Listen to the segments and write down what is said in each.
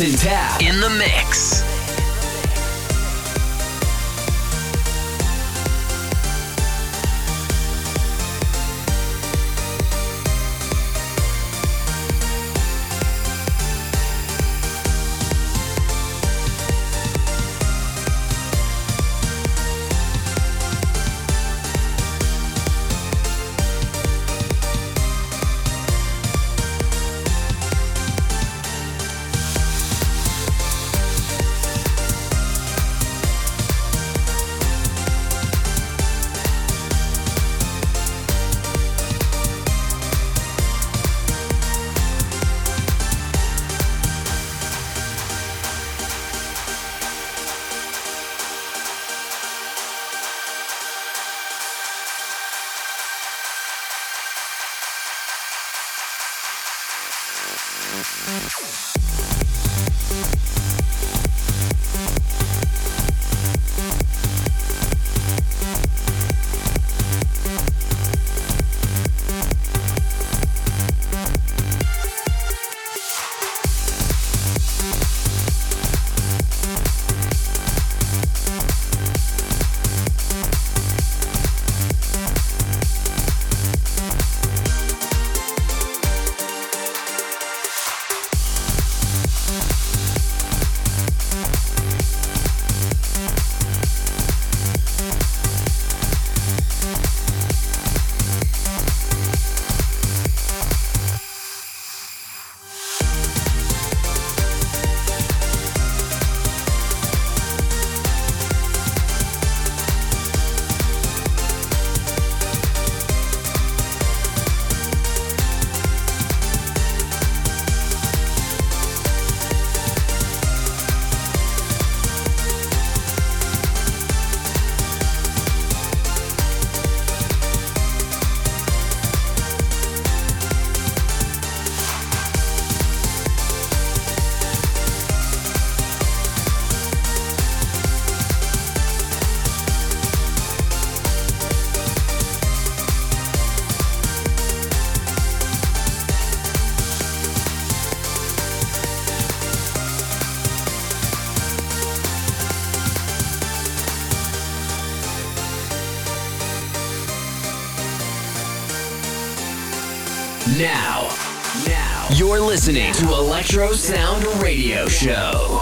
In the mix. listening to Electro Sound Radio Show.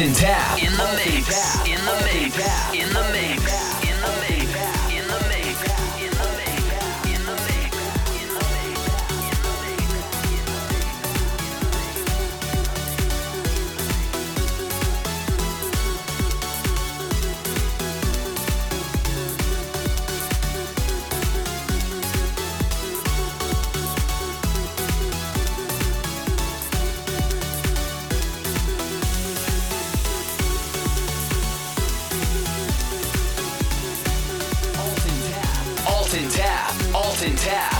intact. tap.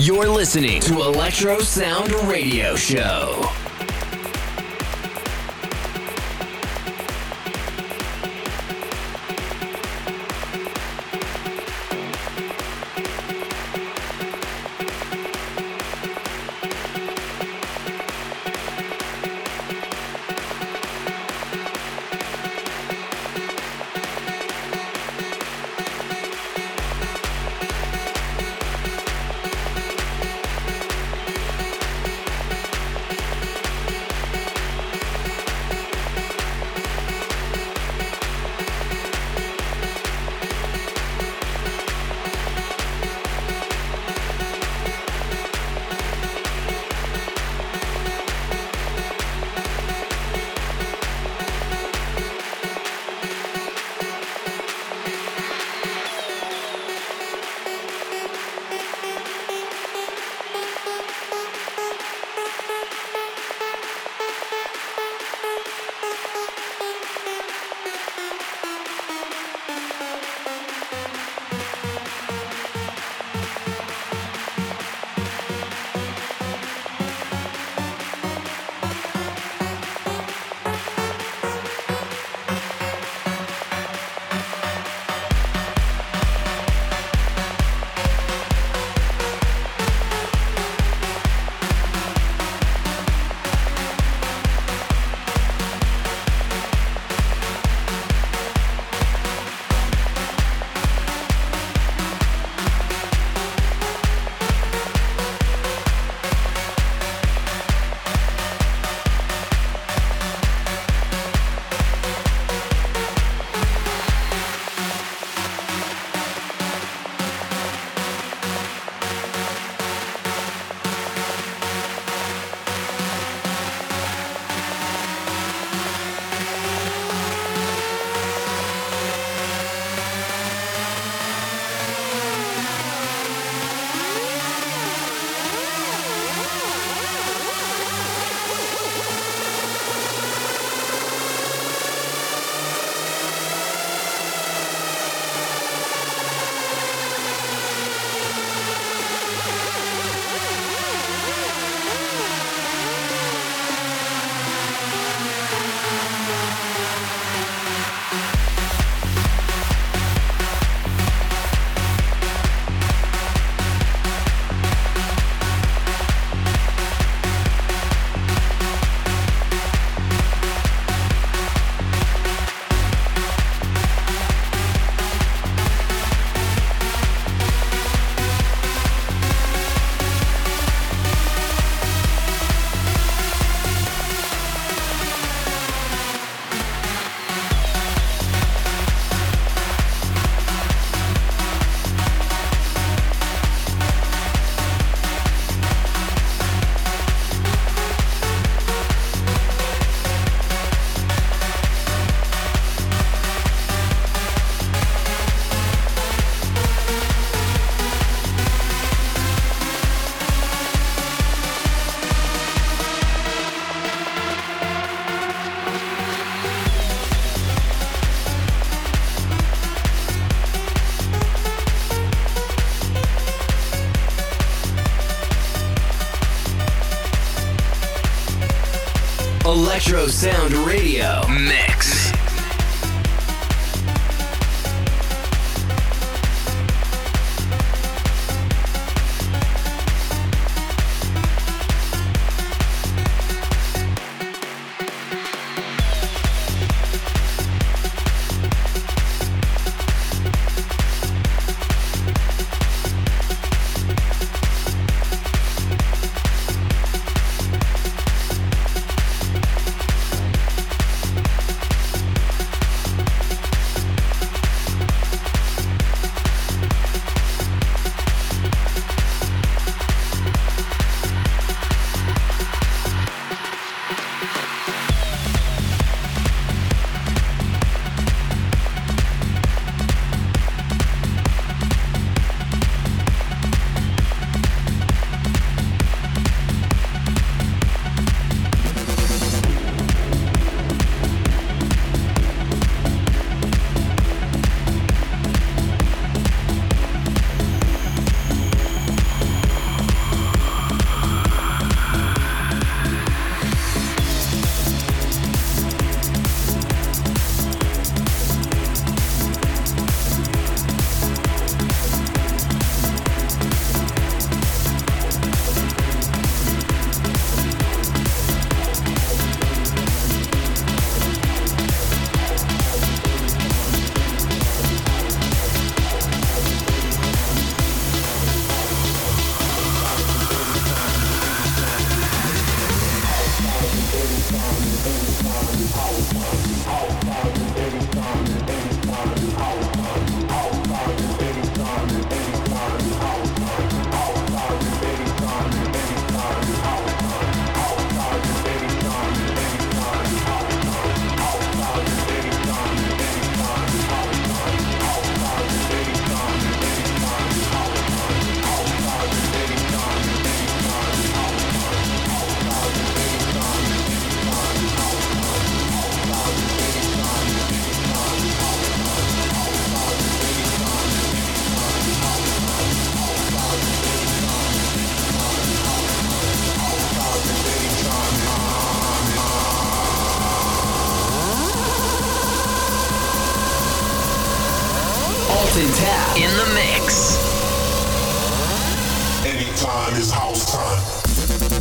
You're listening to Electro Sound Radio Show. Electro Sound Radio Mix. Anytime is house time.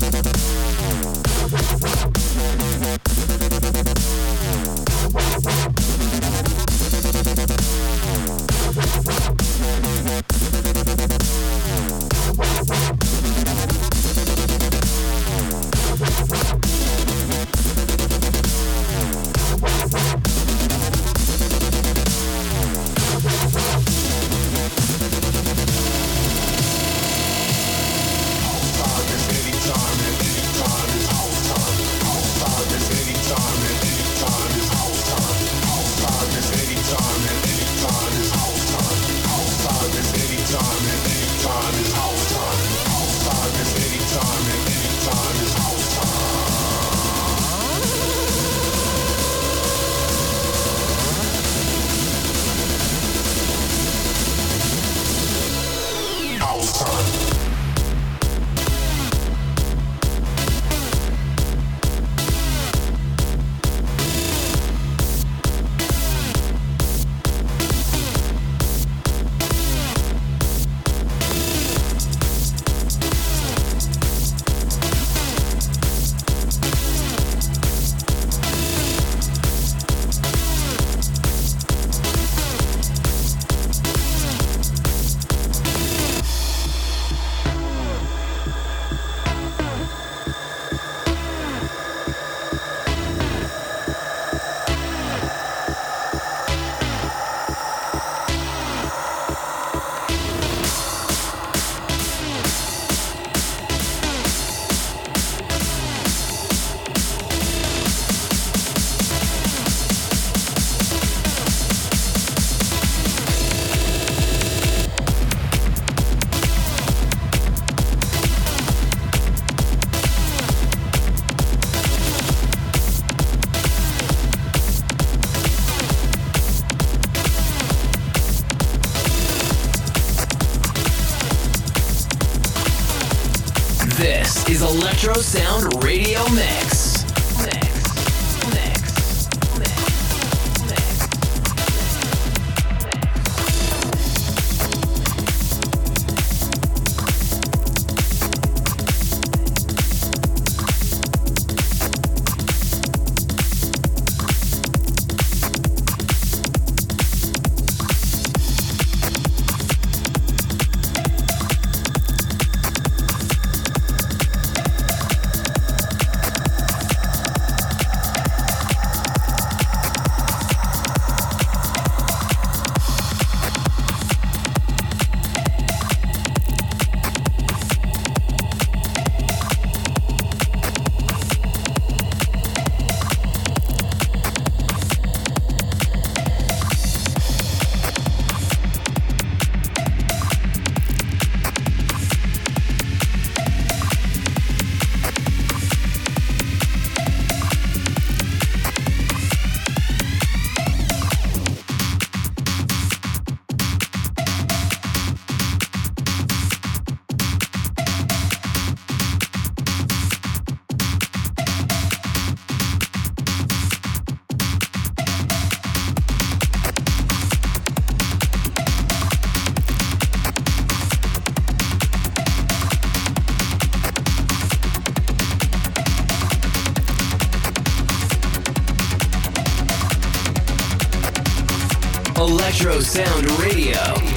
Sound Radio.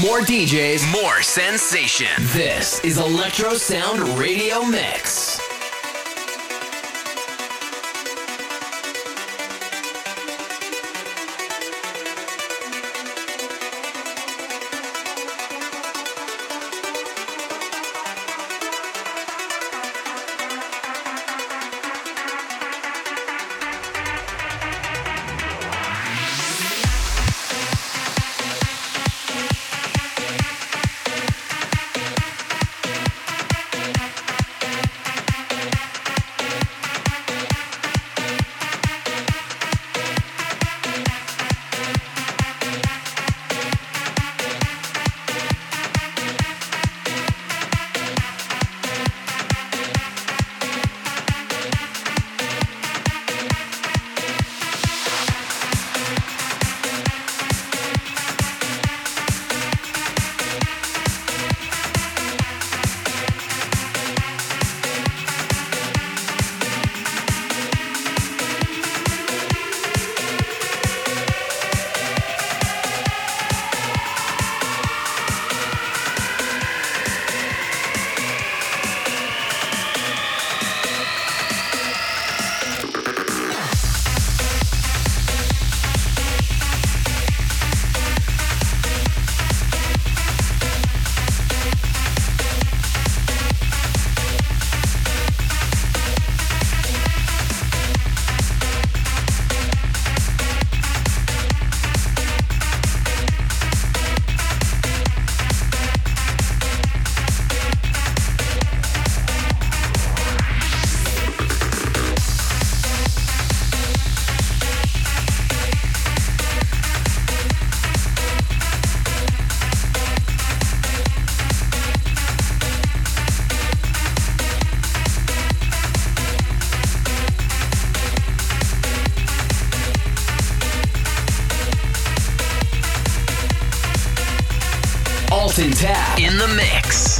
More DJs, more sensation. This is Electro Sound Radio Mix. Tap in the mix.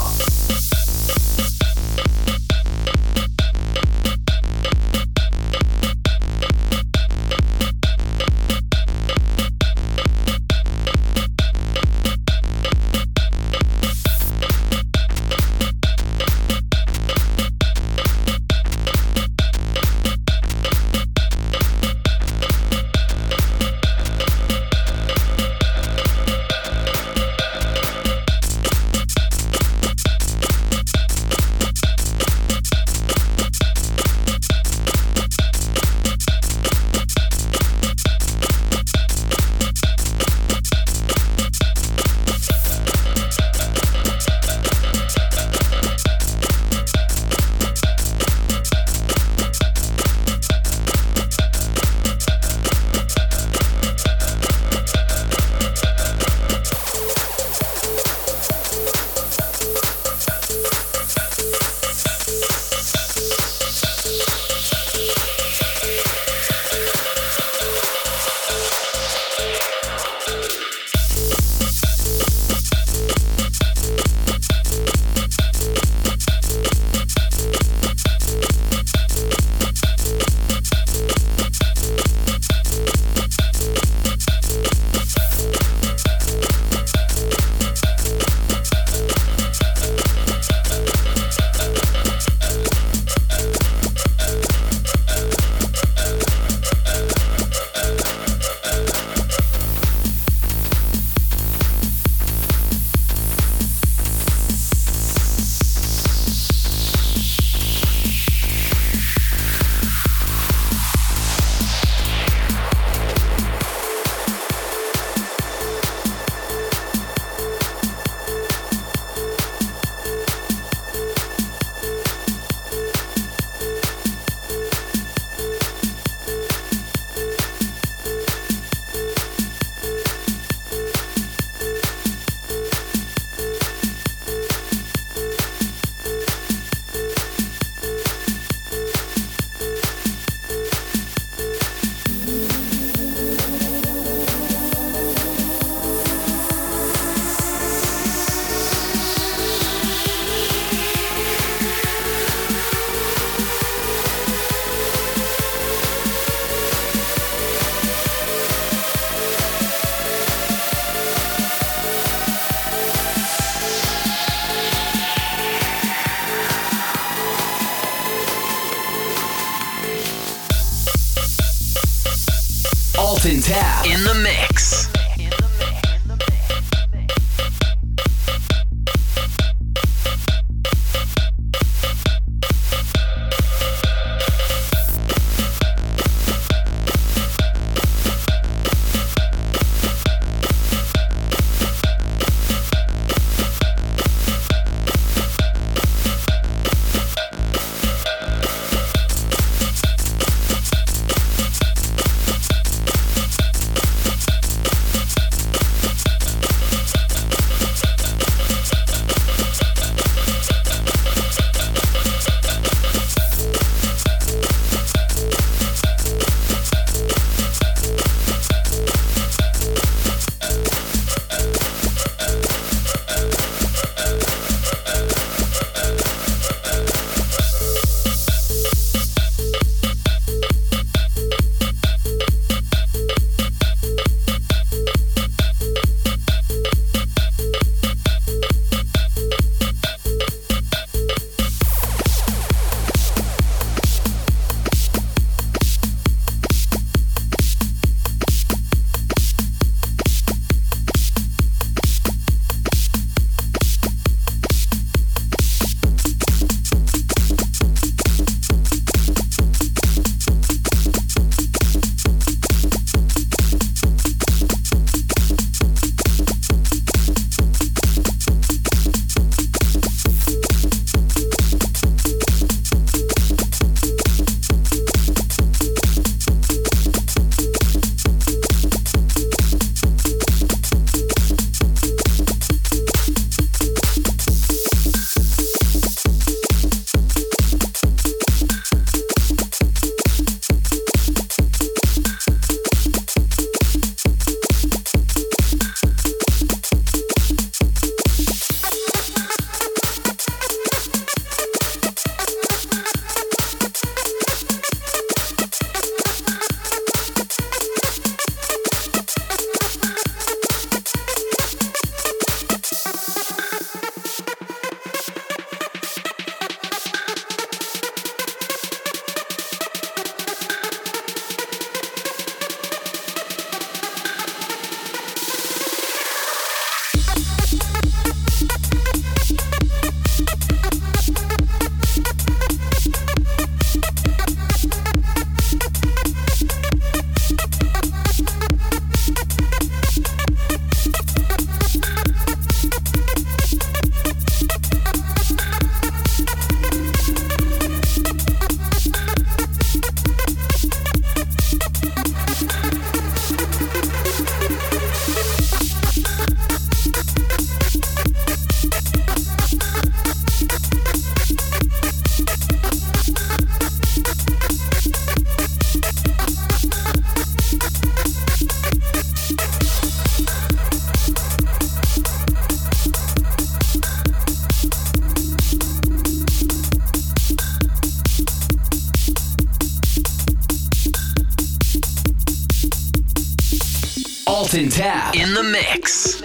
Alton Tab in the mix.